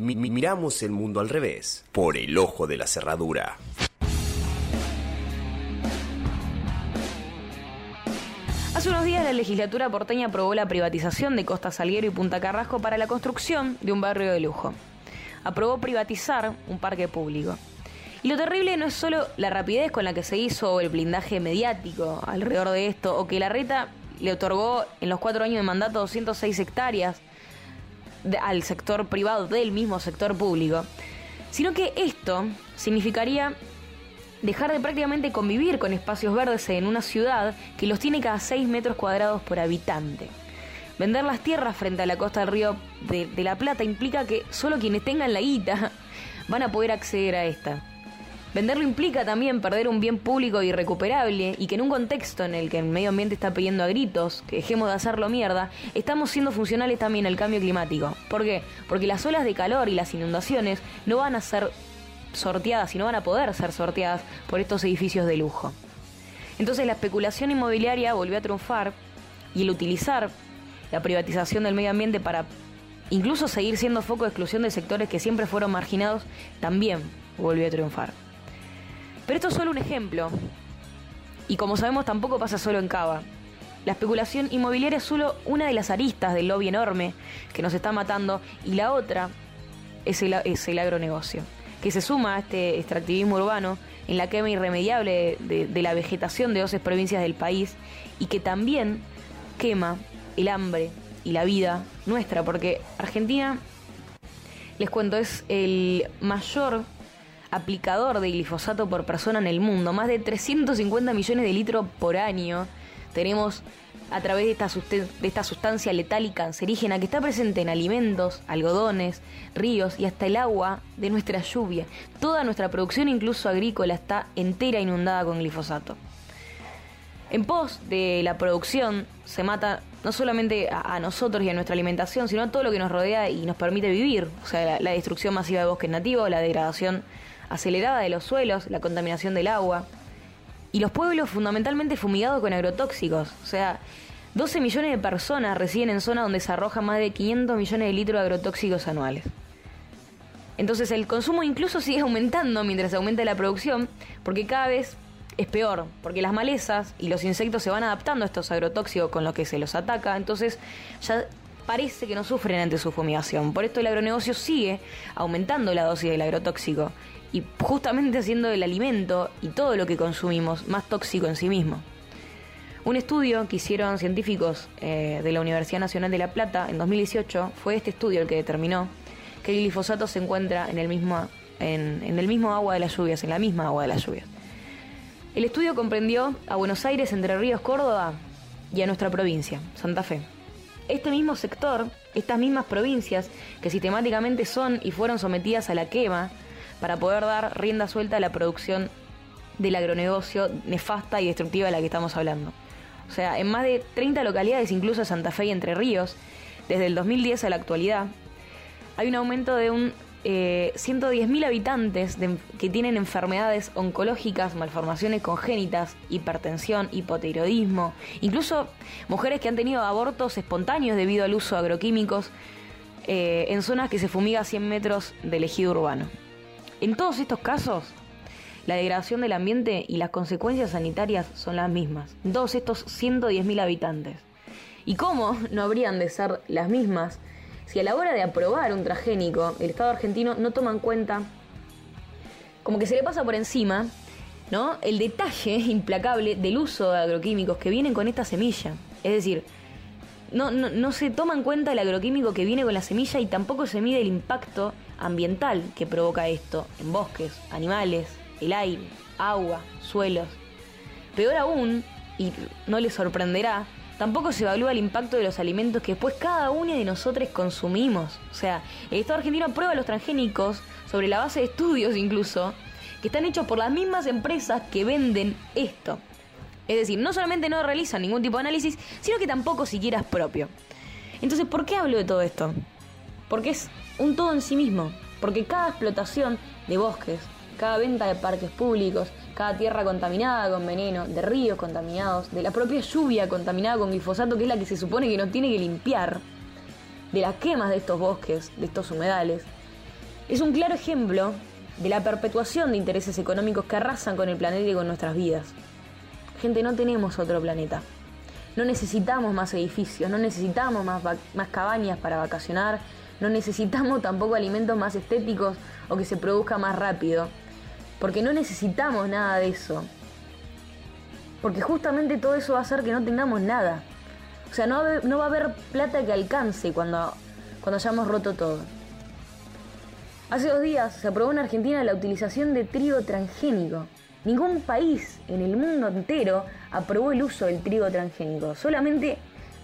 Mi- mi- miramos el mundo al revés, por el ojo de la cerradura. Hace unos días la legislatura porteña aprobó la privatización de Costa Salguero y Punta Carrasco para la construcción de un barrio de lujo. Aprobó privatizar un parque público. Y lo terrible no es solo la rapidez con la que se hizo o el blindaje mediático alrededor de esto, o que la reta le otorgó en los cuatro años de mandato 206 hectáreas al sector privado del mismo sector público, sino que esto significaría dejar de prácticamente convivir con espacios verdes en una ciudad que los tiene cada 6 metros cuadrados por habitante. Vender las tierras frente a la costa del río de, la Plata implica que solo quienes tengan la guita van a poder acceder a esta. Venderlo implica también perder un bien público irrecuperable y que en un contexto en el que el medio ambiente está pidiendo a gritos que dejemos de hacerlo mierda, estamos siendo funcionales también al cambio climático. ¿Por qué? Porque las olas de calor y las inundaciones no van a ser sorteadas y no van a poder ser sorteadas por estos edificios de lujo. Entonces la especulación inmobiliaria volvió a triunfar y el utilizar la privatización del medio ambiente para incluso seguir siendo foco de exclusión de sectores que siempre fueron marginados también volvió a triunfar. Pero esto es solo un ejemplo. Y como sabemos tampoco pasa solo en Cava. La especulación inmobiliaria es solo una de las aristas del lobby enorme que nos está matando y la otra es el, es el agronegocio, que se suma a este extractivismo urbano en la quema irremediable de, de la vegetación de 12 provincias del país y que también quema el hambre y la vida nuestra, porque Argentina, les cuento, es el mayor aplicador de glifosato por persona en el mundo, más de 350 millones de litros por año. Tenemos a través de esta, de esta sustancia letal y cancerígena que está presente en alimentos, algodones, ríos y hasta el agua de nuestra lluvia. Toda nuestra producción, incluso agrícola, está entera inundada con glifosato. En pos de la producción se mata no solamente a, nosotros y a nuestra alimentación, sino a todo lo que nos rodea y nos permite vivir. O sea, la destrucción masiva de bosques nativos, la degradación acelerada de los suelos, la contaminación del agua. Y los pueblos fundamentalmente fumigados con agrotóxicos. O sea, 12 millones de personas residen en zonas donde se arrojan más de 500 millones de litros de agrotóxicos anuales. Entonces el consumo incluso sigue aumentando mientras aumenta la producción, porque cada vez es peor, porque las malezas y los insectos se van adaptando a estos agrotóxicos con los que se los ataca, entonces ya parece que no sufren ante su fumigación. Por esto el agronegocio sigue aumentando la dosis del agrotóxico y justamente haciendo el alimento y todo lo que consumimos más tóxico en sí mismo. Un estudio que hicieron científicos eh, de la Universidad Nacional de La Plata en 2018 fue este estudio el que determinó que el glifosato se encuentra en el mismo, en, en el mismo agua de las lluvias, en la misma agua de las lluvias. El estudio comprendió a Buenos Aires, Entre Ríos, Córdoba y a nuestra provincia, Santa Fe. Este mismo sector, estas mismas provincias que sistemáticamente son y fueron sometidas a la quema para poder dar rienda suelta a la producción del agronegocio nefasta y destructiva de la que estamos hablando. O sea, en más de 30 localidades, incluso Santa Fe y Entre Ríos, desde el 2010 a la actualidad, hay un aumento de un eh, 110.000 habitantes que tienen enfermedades oncológicas, malformaciones congénitas, hipertensión, hipotiroidismo, incluso mujeres que han tenido abortos espontáneos debido al uso de agroquímicos eh, en zonas que se fumiga a 100 metros del ejido urbano. En todos estos casos, la degradación del ambiente y las consecuencias sanitarias son las mismas. Todos estos 110.000 habitantes. ¿Y cómo no habrían de ser las mismas si a la hora de aprobar un transgénico el Estado argentino no toma en cuenta, como que se le pasa por encima, ¿no? El detalle implacable del uso de agroquímicos que vienen con esta semilla. Es decir, no, no se toma en cuenta el agroquímico que viene con la semilla y tampoco se mide el impacto ambiental que provoca esto en bosques, animales, el aire, agua, suelos. Peor aún, y no les sorprenderá, tampoco se evalúa el impacto de los alimentos que después cada uno de nosotros consumimos. O sea, el Estado argentino aprueba los transgénicos sobre la base de estudios incluso, que están hechos por las mismas empresas que venden esto. Es decir, no solamente no realizan ningún tipo de análisis, sino que tampoco siquiera es propio. Entonces, ¿por qué hablo de todo esto? Porque es un todo en sí mismo. Porque cada explotación de bosques, cada venta de parques públicos, cada tierra contaminada con veneno, de ríos contaminados, de la propia lluvia contaminada con glifosato, que es la que se supone que nos tiene que limpiar, de las quemas de estos bosques, de estos humedales, Es un claro ejemplo de la perpetuación de intereses económicos que arrasan con el planeta y con nuestras vidas. Gente, no tenemos otro planeta. No necesitamos más edificios, no necesitamos más, más cabañas para vacacionar, no necesitamos tampoco alimentos más estéticos o que se produzca más rápido, porque no necesitamos nada de eso. Porque justamente todo eso va a hacer que no tengamos nada. O sea, no va no va a haber plata que alcance cuando, cuando hayamos roto todo. Hace dos días se aprobó en Argentina la utilización de trigo transgénico. Ningún país en el mundo entero aprobó el uso del trigo transgénico, solamente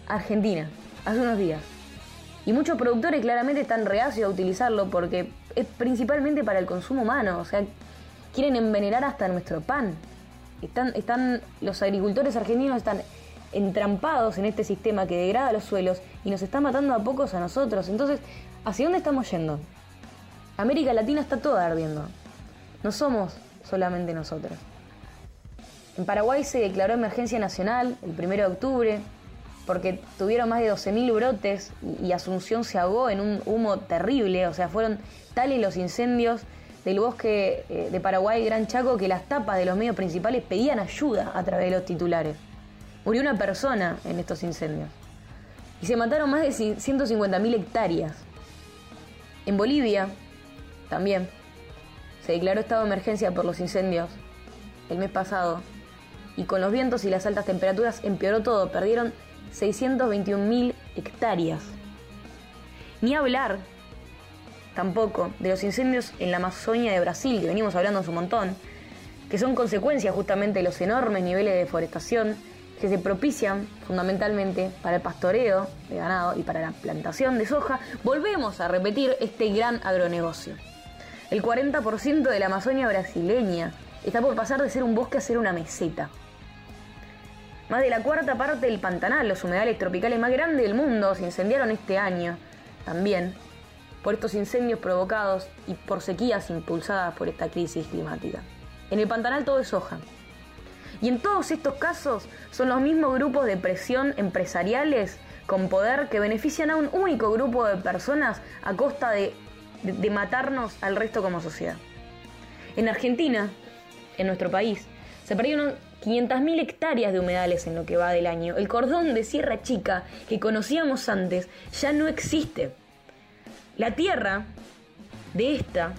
Argentina, hace unos días. Y muchos productores claramente están reacios a utilizarlo porque es principalmente para el consumo humano, o sea, quieren envenenar hasta nuestro pan. Están, están, los agricultores argentinos están entrampados en este sistema que degrada los suelos y nos está matando a pocos a nosotros. Entonces, ¿hacia dónde estamos yendo? América Latina está toda ardiendo. No somos solamente nosotros. En Paraguay se declaró emergencia nacional el 1 de octubre porque tuvieron más de 12.000 brotes y Asunción se ahogó en un humo terrible. O sea, fueron tales los incendios del bosque eh, de Paraguay Gran Chaco que las tapas de los medios principales pedían ayuda a través de los titulares. Murió una persona en estos incendios. Y se mataron más de 150.000 hectáreas. En Bolivia, también se declaró estado de emergencia por los incendios el mes pasado y con los vientos y las altas temperaturas empeoró todo, perdieron 621.000 hectáreas. Ni hablar tampoco de los incendios en la Amazonia de Brasil, que venimos hablando un montón, que son consecuencia justamente de los enormes niveles de deforestación que se propician fundamentalmente para el pastoreo de ganado y para la plantación de soja, volvemos a repetir este gran agronegocio. El 40% de la Amazonia brasileña está por pasar de ser un bosque a ser una meseta. Más de la cuarta parte del Pantanal, los humedales tropicales más grandes del mundo, se incendiaron este año también por estos incendios provocados y por sequías impulsadas por esta crisis climática. En el Pantanal todo es soja. Y en todos estos casos son los mismos grupos de presión empresariales con poder que benefician a un único grupo de personas a costa de de, matarnos al resto como sociedad. En Argentina, en nuestro país, se perdieron 500.000 hectáreas de humedales en lo que va del año. El cordón de Sierra Chica que conocíamos antes ya no existe. La tierra de esta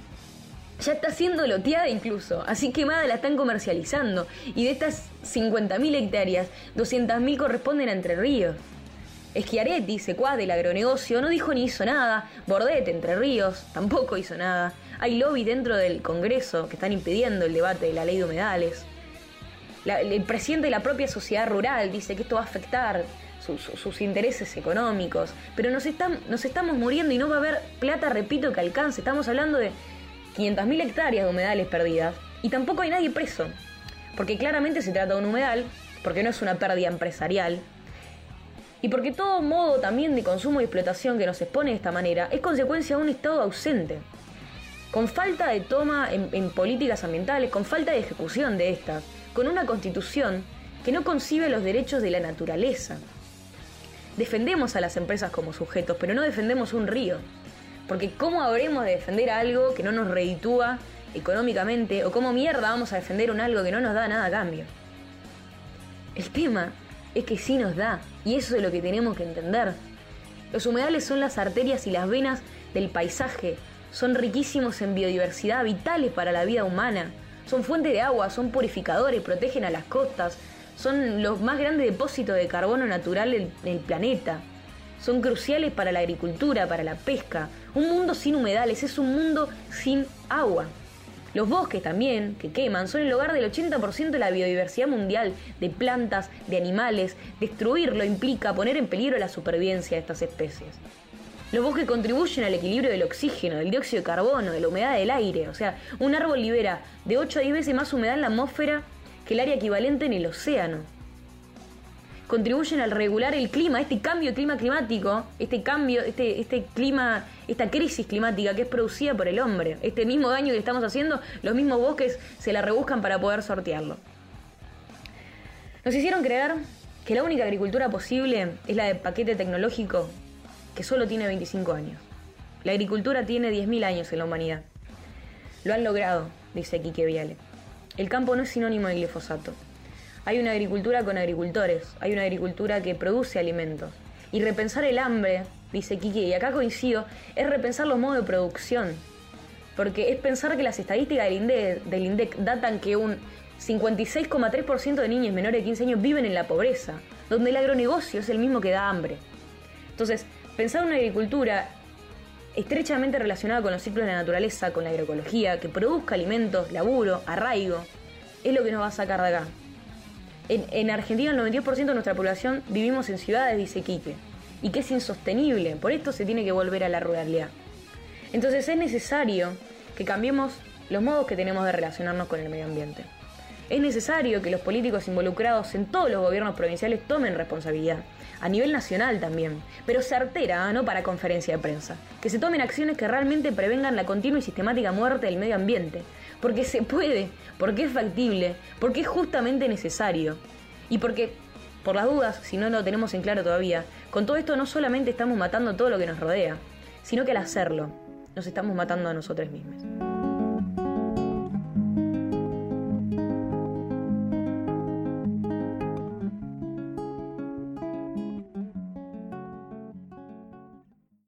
ya está siendo loteada incluso, así quemada la están comercializando. Y de estas 50.000 hectáreas, 200.000 corresponden a Entre Ríos. Schiaretti, secuaz del agronegocio, no dijo ni hizo nada. Bordet, Entre Ríos, tampoco hizo nada. Hay lobby dentro del Congreso que están impidiendo el debate de la ley de humedales. El presidente de la propia sociedad rural dice que esto va a afectar sus, intereses económicos. Pero nos, estamos muriendo y no va a haber plata, repito, que alcance. Estamos hablando de 500.000 hectáreas de humedales perdidas. Y tampoco hay nadie preso. Porque claramente se trata de un humedal, porque no es una pérdida empresarial, y porque todo modo también de consumo y explotación que nos expone de esta manera es consecuencia de un Estado ausente, con falta de toma en, políticas ambientales, con falta de ejecución de estas, con una constitución que no concibe los derechos de la naturaleza. Defendemos a las empresas como sujetos, pero no defendemos un río. Porque ¿cómo habremos de defender algo que no nos reditúa económicamente? ¿O cómo mierda vamos a defender un algo que no nos da nada a cambio? El tema es que sí nos da, y eso es lo que tenemos que entender. Los humedales son las arterias y las venas del paisaje, son riquísimos en biodiversidad, vitales para la vida humana, son fuente de agua, son purificadores, protegen a las costas, son los más grandes depósitos de carbono natural en el planeta. Son cruciales para la agricultura, para la pesca. Un mundo sin humedales es un mundo sin agua. Los bosques también, que queman, son el hogar del 80% de la biodiversidad mundial, de plantas, de animales. Destruirlo implica poner en peligro la supervivencia de estas especies. Los bosques contribuyen al equilibrio del oxígeno, del dióxido de carbono, de la humedad del aire. O sea, un árbol libera de 8 a 10 veces más humedad en la atmósfera que el área equivalente en el océano contribuyen al regular el clima, este cambio de clima climático, este cambio, este, este clima, esta crisis climática que es producida por el hombre. Este mismo daño que estamos haciendo, los mismos bosques se la rebuscan para poder sortearlo. Nos hicieron creer que la única agricultura posible es la de paquete tecnológico que solo tiene 25 años. La agricultura tiene 10.000 años en la humanidad. Lo han logrado, dice Quique Viale. El campo no es sinónimo de glifosato. Hay una agricultura con agricultores, hay una agricultura que produce alimentos. Y repensar el hambre, dice Quique, y acá coincido, es repensar los modos de producción. Porque es pensar que las estadísticas del INDEC, del INDEC datan que un 56,3% de niños menores de 15 años viven en la pobreza, donde el agronegocio es el mismo que da hambre. Entonces, pensar una agricultura estrechamente relacionada con los ciclos de la naturaleza, con la agroecología, que produzca alimentos, laburo, arraigo, es lo que nos va a sacar de acá. En, Argentina el 92% de nuestra población vivimos en ciudades, dice Quique, y que es insostenible, por esto se tiene que volver a la ruralidad. Entonces es necesario que cambiemos los modos que tenemos de relacionarnos con el medio ambiente. Es necesario que los políticos involucrados en todos los gobiernos provinciales tomen responsabilidad, a nivel nacional también, pero certera, no para conferencia de prensa, que se tomen acciones que realmente prevengan la continua y sistemática muerte del medio ambiente, porque se puede, porque es factible, porque es justamente necesario, y porque, por las dudas, si no lo tenemos en claro todavía, con todo esto no solamente estamos matando todo lo que nos rodea, sino que al hacerlo, nos estamos matando a nosotros mismos.